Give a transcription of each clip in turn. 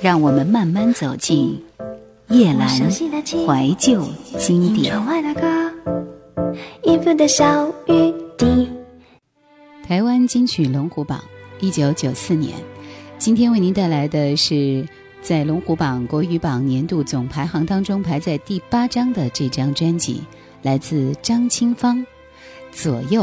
让我们慢慢走进叶阑怀旧经典。台湾金曲龙虎榜，一九九四年。今天为您带来的是在龙虎榜国语榜年度总排行当中排在第八张的这张专辑，来自张清芳，《左右》。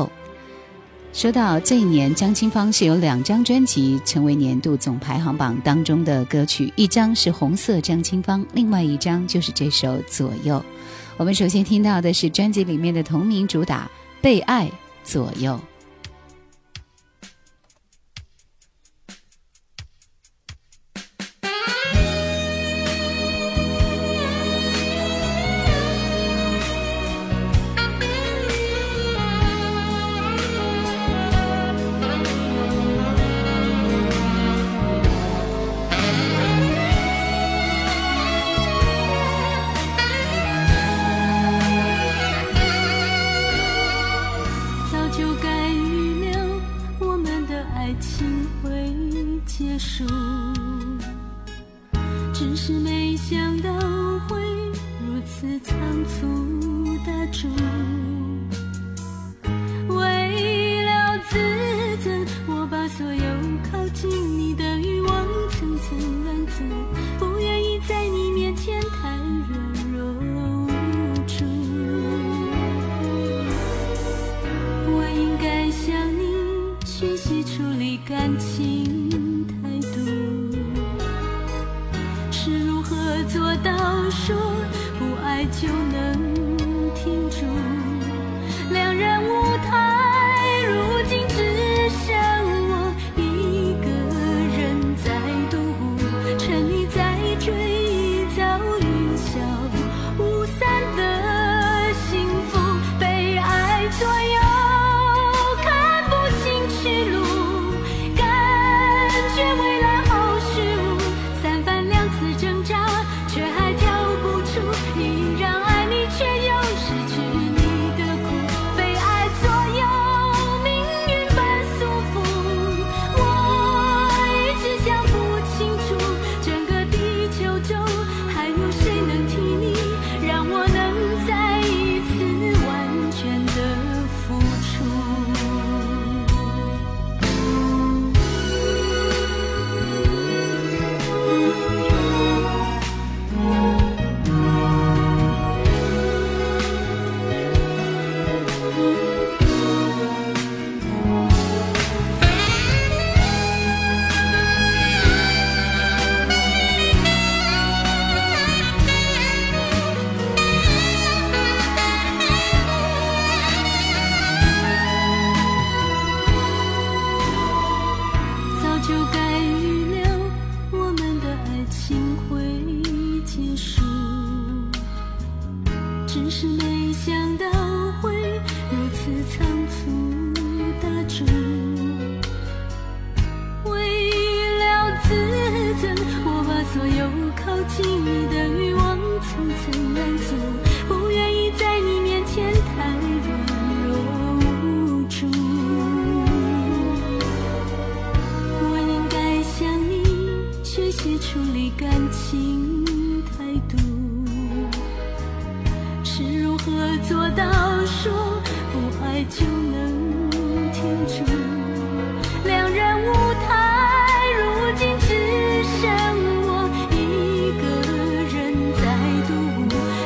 说到这一年，张清芳是有两张专辑成为年度总排行榜当中的歌曲，一张是《红色张清芳》，另外一张就是这首《左右》。我们首先听到的是专辑里面的同名主打《被爱左右》。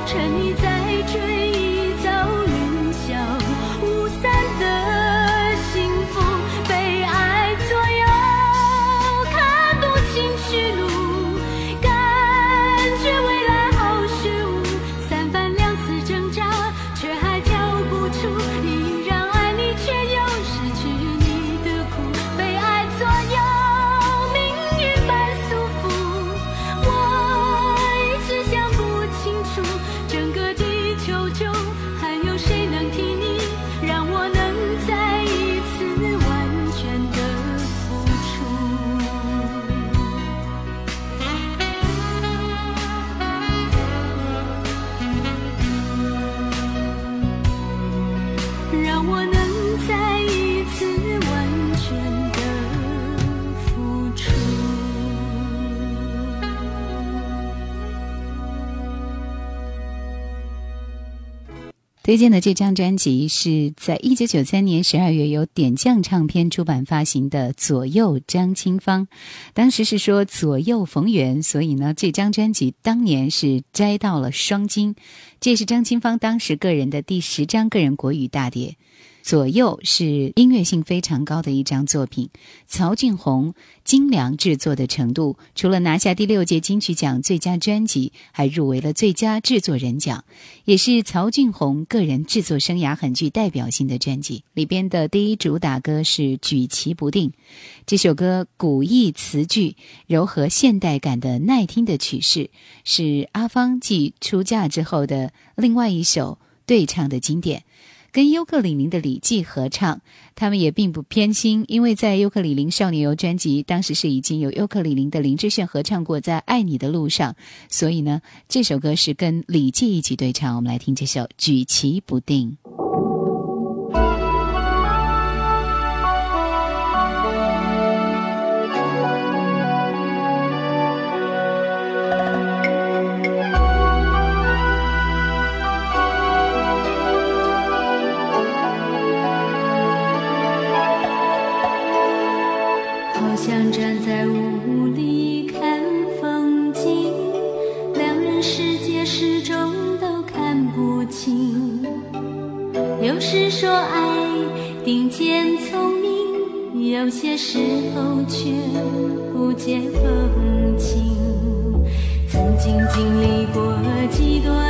沉溺推荐的这张专辑是在一九九三年十二月由点将唱片出版发行的《左右张清芳》，当时是说左右逢源，所以呢，这张专辑当年是摘到了双金。这是张清芳当时个人的第十张个人国语大碟。左右是音乐性非常高的一张作品，曹俊宏精良制作的程度，除了拿下第六届金曲奖最佳专辑，还入围了最佳制作人奖，也是曹俊宏个人制作生涯很具代表性的专辑。里边的第一主打歌是《举棋不定》，这首歌古意词句柔和现代感的耐听的曲式，是阿芳继出嫁之后的另外一首对唱的经典。跟尤克里里的李记合唱，他们也并不偏心，因为在尤克里里少年游专辑当时是已经有尤克里里的林志炫合唱过在爱你的路上，所以呢，这首歌是跟李记一起对唱。我们来听这首《举棋不定》。见聪明，有些时候却不见风情，曾经经历过几段。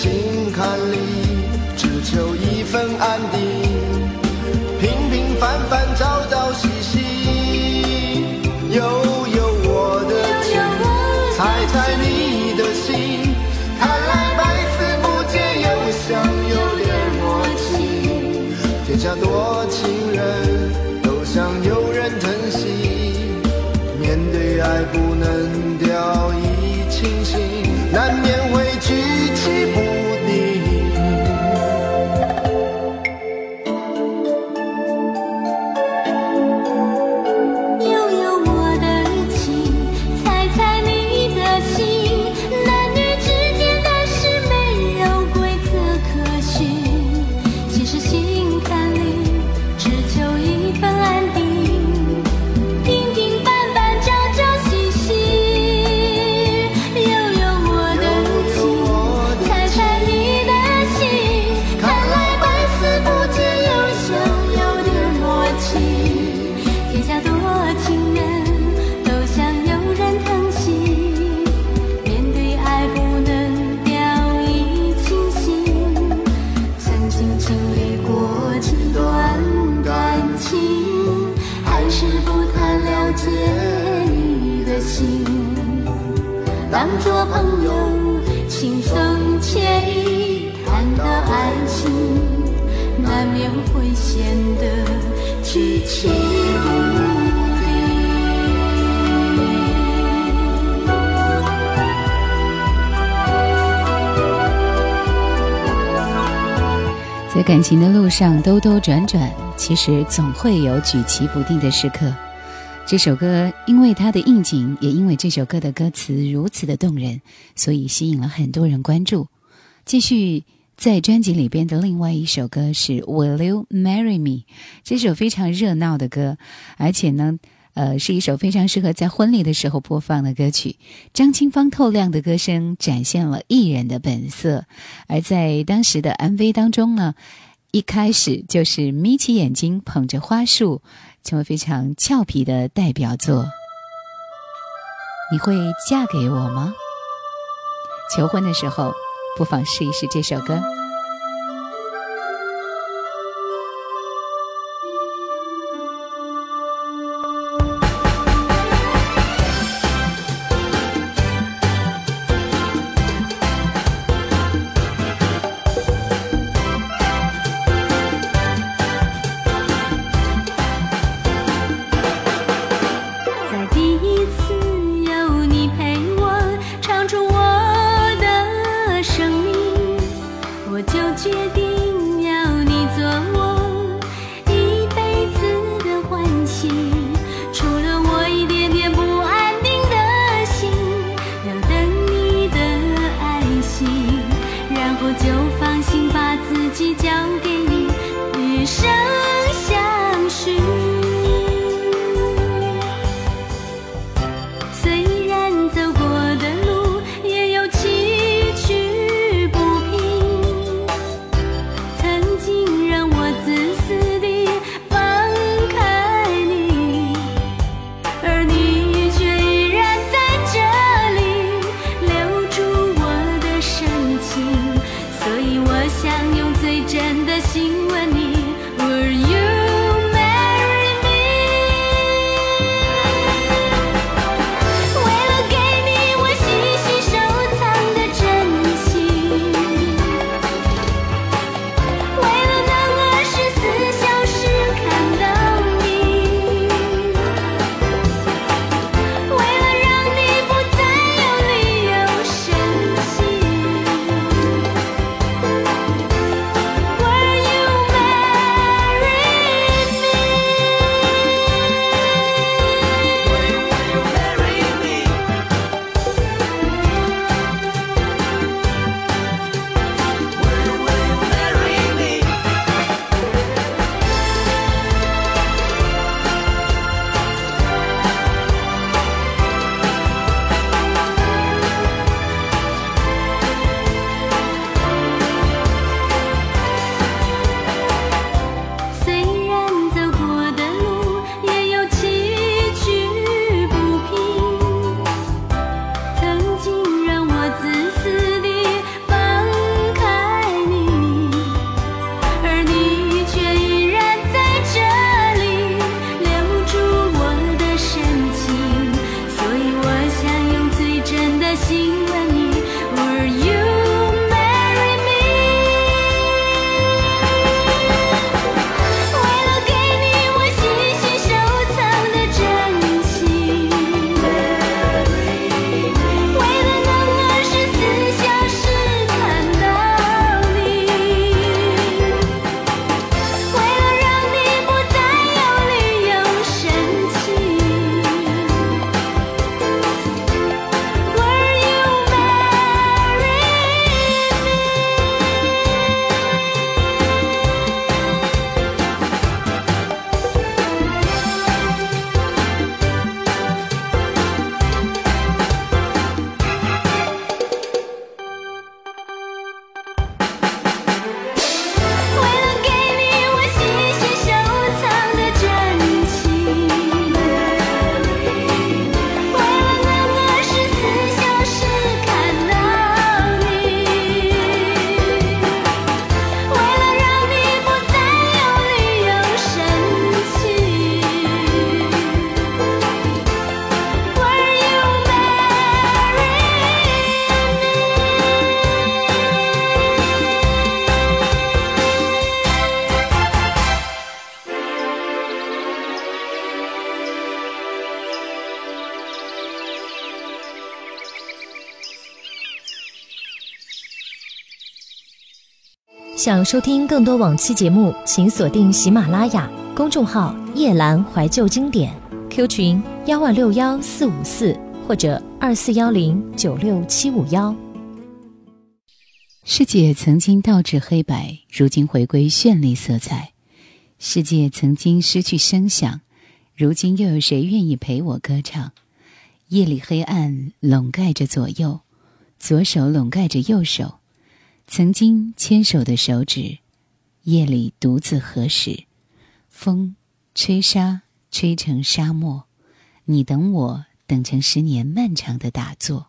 心坎里，只求一份安定。平平凡凡，朝朝夕夕，又有我的情，猜猜你的心。看来百思不解，又想有点默契。天下多情人，都想有人疼惜。面对爱，不能。朋友，轻松惬意谈到爱情，难免会显得举棋不定在感情的路上兜兜转转，其实总会有举棋不定的时刻。这首歌因为它的应景，也因为这首歌的歌词如此的动人，所以吸引了很多人关注。继续在专辑里边的另外一首歌是《Will You Marry Me》，这首非常热闹的歌，而且呢。呃，是一首非常适合在婚礼的时候播放的歌曲。张清芳透亮的歌声展现了艺人的本色，而在当时的 MV 当中呢，一开始就是眯起眼睛捧着花束，成为非常俏皮的代表作。你会嫁给我吗？求婚的时候，不妨试一试这首歌。想收听更多往期节目，请锁定喜马拉雅公众号“夜阑怀旧经典 ”，Q 群幺万六幺四五四或者二四幺零九六七五幺。世界曾经倒置黑白，如今回归绚丽色彩；世界曾经失去声响，如今又有谁愿意陪我歌唱？夜里黑暗笼盖着左右，左手笼盖着右手，曾经牵手的手指，夜里独自合十。风吹沙，吹成沙漠。你等我，等成十年漫长的打坐。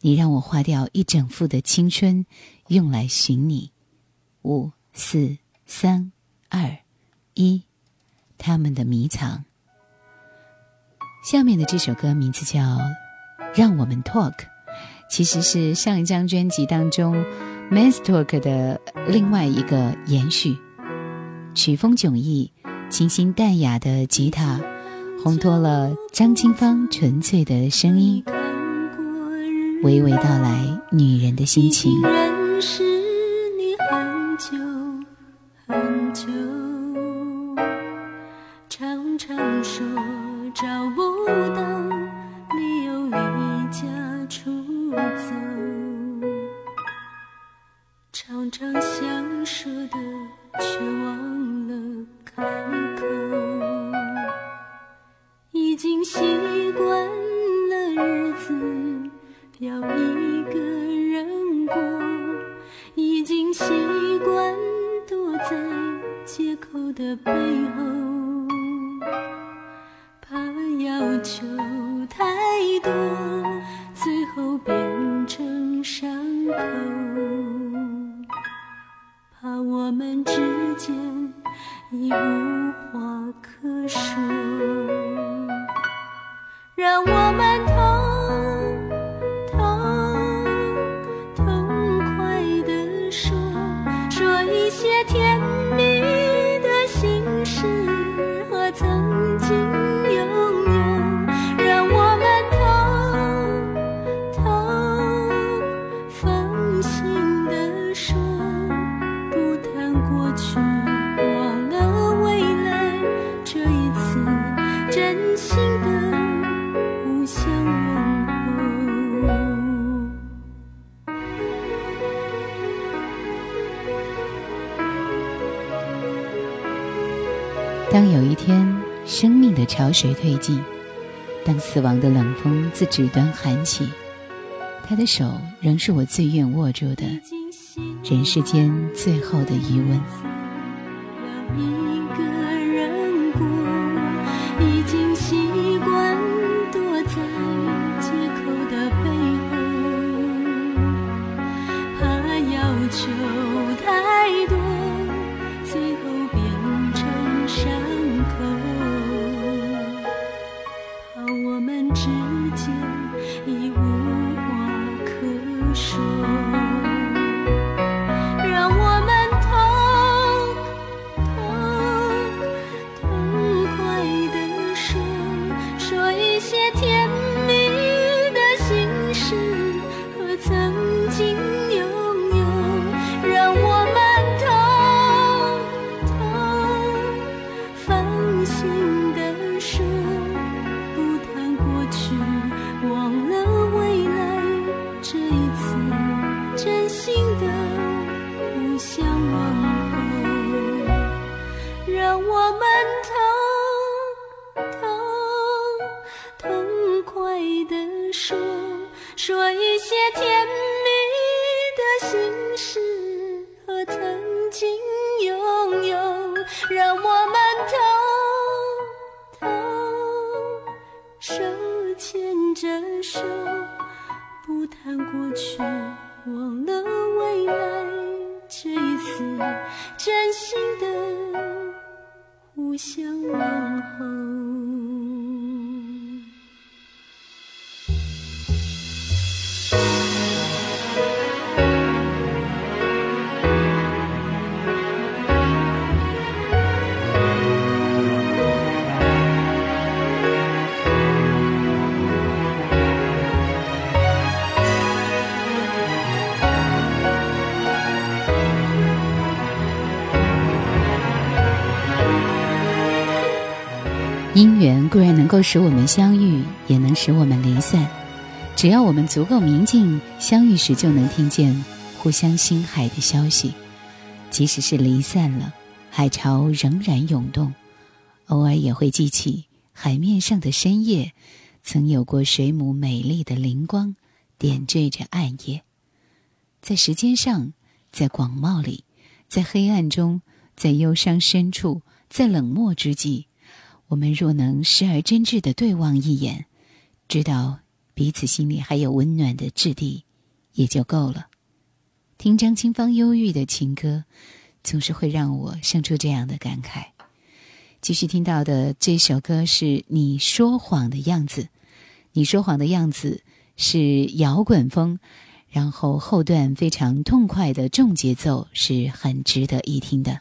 你让我花掉一整副的青春，用来寻你。五四三二一，他们的迷藏。下面的这首歌名字叫《让我们 Talk》，其实是上一张专辑当中《Men's Talk》的另外一个延续。曲风迥异，清新淡雅的吉他，烘托了张清芳纯粹的声音。娓娓道来女人的心情。借口的背后，怕要求太多，最后变成伤口，怕我们之间已无话可说，让我们当有一天，生命的潮水退尽，当死亡的冷风自指端寒起，他的手仍是我最愿握住的，人世间最后的余温。缘固然能够使我们相遇，也能使我们离散。只要我们足够明净，相遇时就能听见互相心海的消息。即使是离散了，海潮仍然涌动，偶尔也会记起海面上的深夜，曾有过水母美丽的灵光，点缀着暗夜。在时间上，在广袤里，在黑暗中，在忧伤深处，在冷漠之际，我们若能时而真挚的对望一眼，知道彼此心里还有温暖的质地，也就够了。听张清芳忧郁的情歌，总是会让我生出这样的感慨。继续听到的这首歌是《你说谎的样子》，你说谎的样子是摇滚风，然后后段非常痛快的重节奏，是很值得一听的。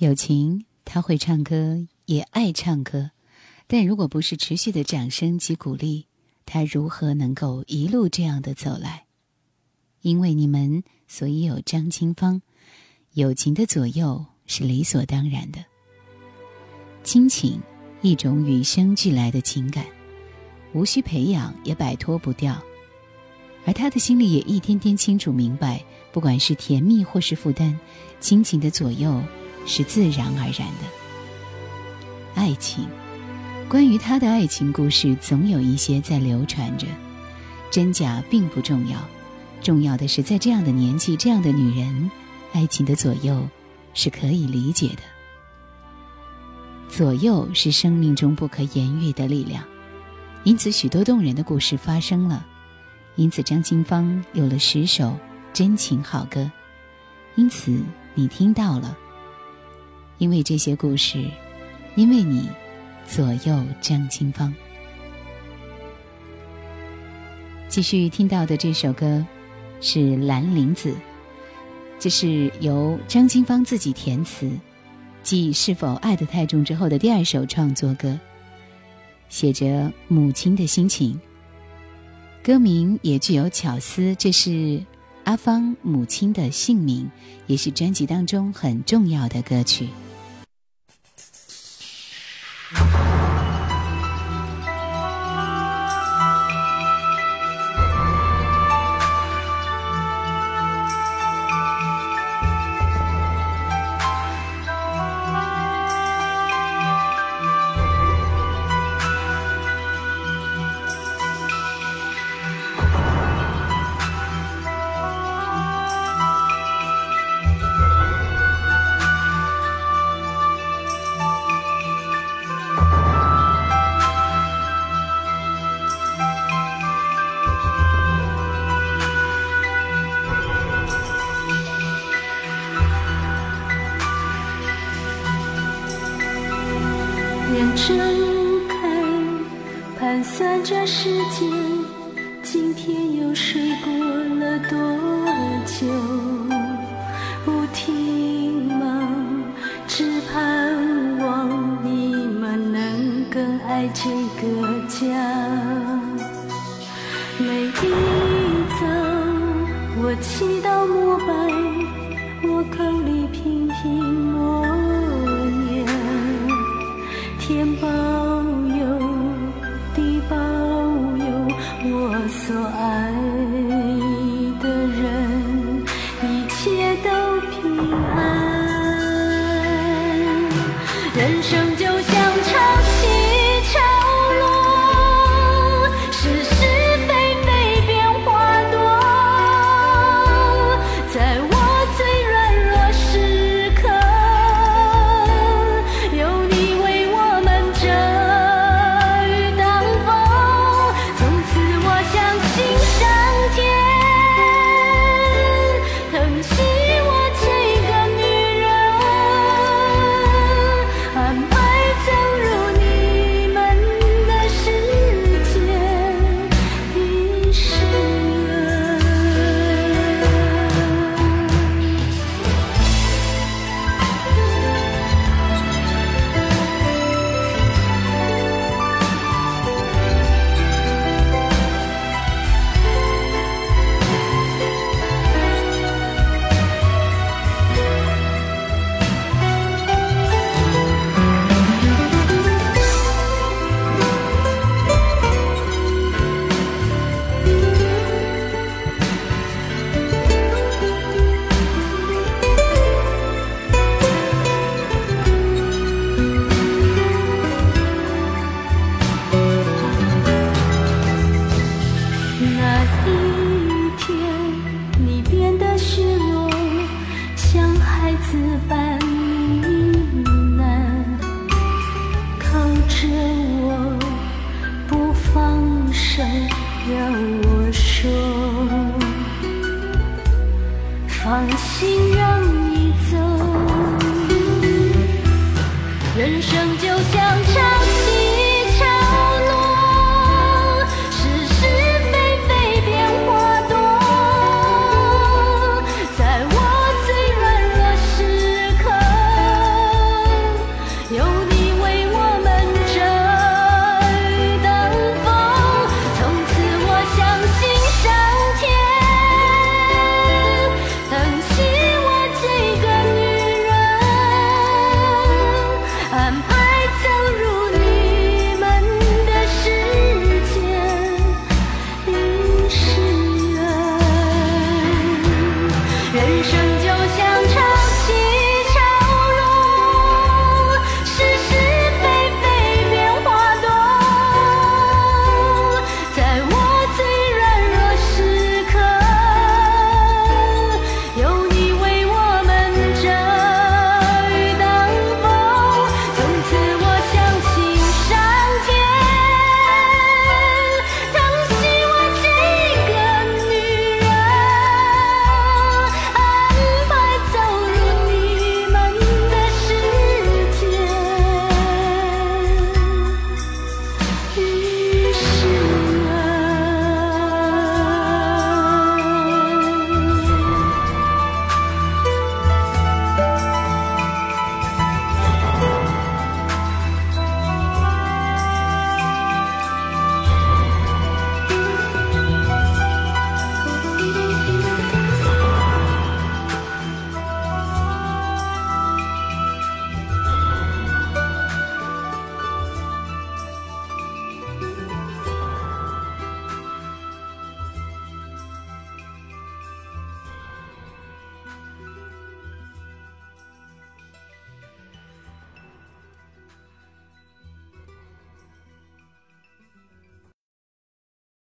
友情，他会唱歌，也爱唱歌，但如果不是持续的掌声及鼓励，他如何能够一路这样的走来？因为你们，所以有张清芳。友情的左右是理所当然的。亲情，一种与生俱来的情感，无需培养，也摆脱不掉。而他的心里也一天天清楚明白，不管是甜蜜或是负担，亲情的左右是自然而然的。爱情，关于他的爱情故事，总有一些在流传着，真假并不重要，重要的是在这样的年纪，这样的女人，爱情的左右是可以理解的。左右是生命中不可言喻的力量，因此许多动人的故事发生了。因此，张清芳有了十首真情好歌。因此，你听到了。因为这些故事，因为你左右张清芳。继续听到的这首歌是《兰陵子》，这是由张清芳自己填词，继《是否爱得太重》之后的第二首创作歌，写着母亲的心情。歌名也具有巧思，这是阿芳母亲的姓名，也是专辑当中很重要的歌曲。Thank you. 天保佑，地保佑，我所爱。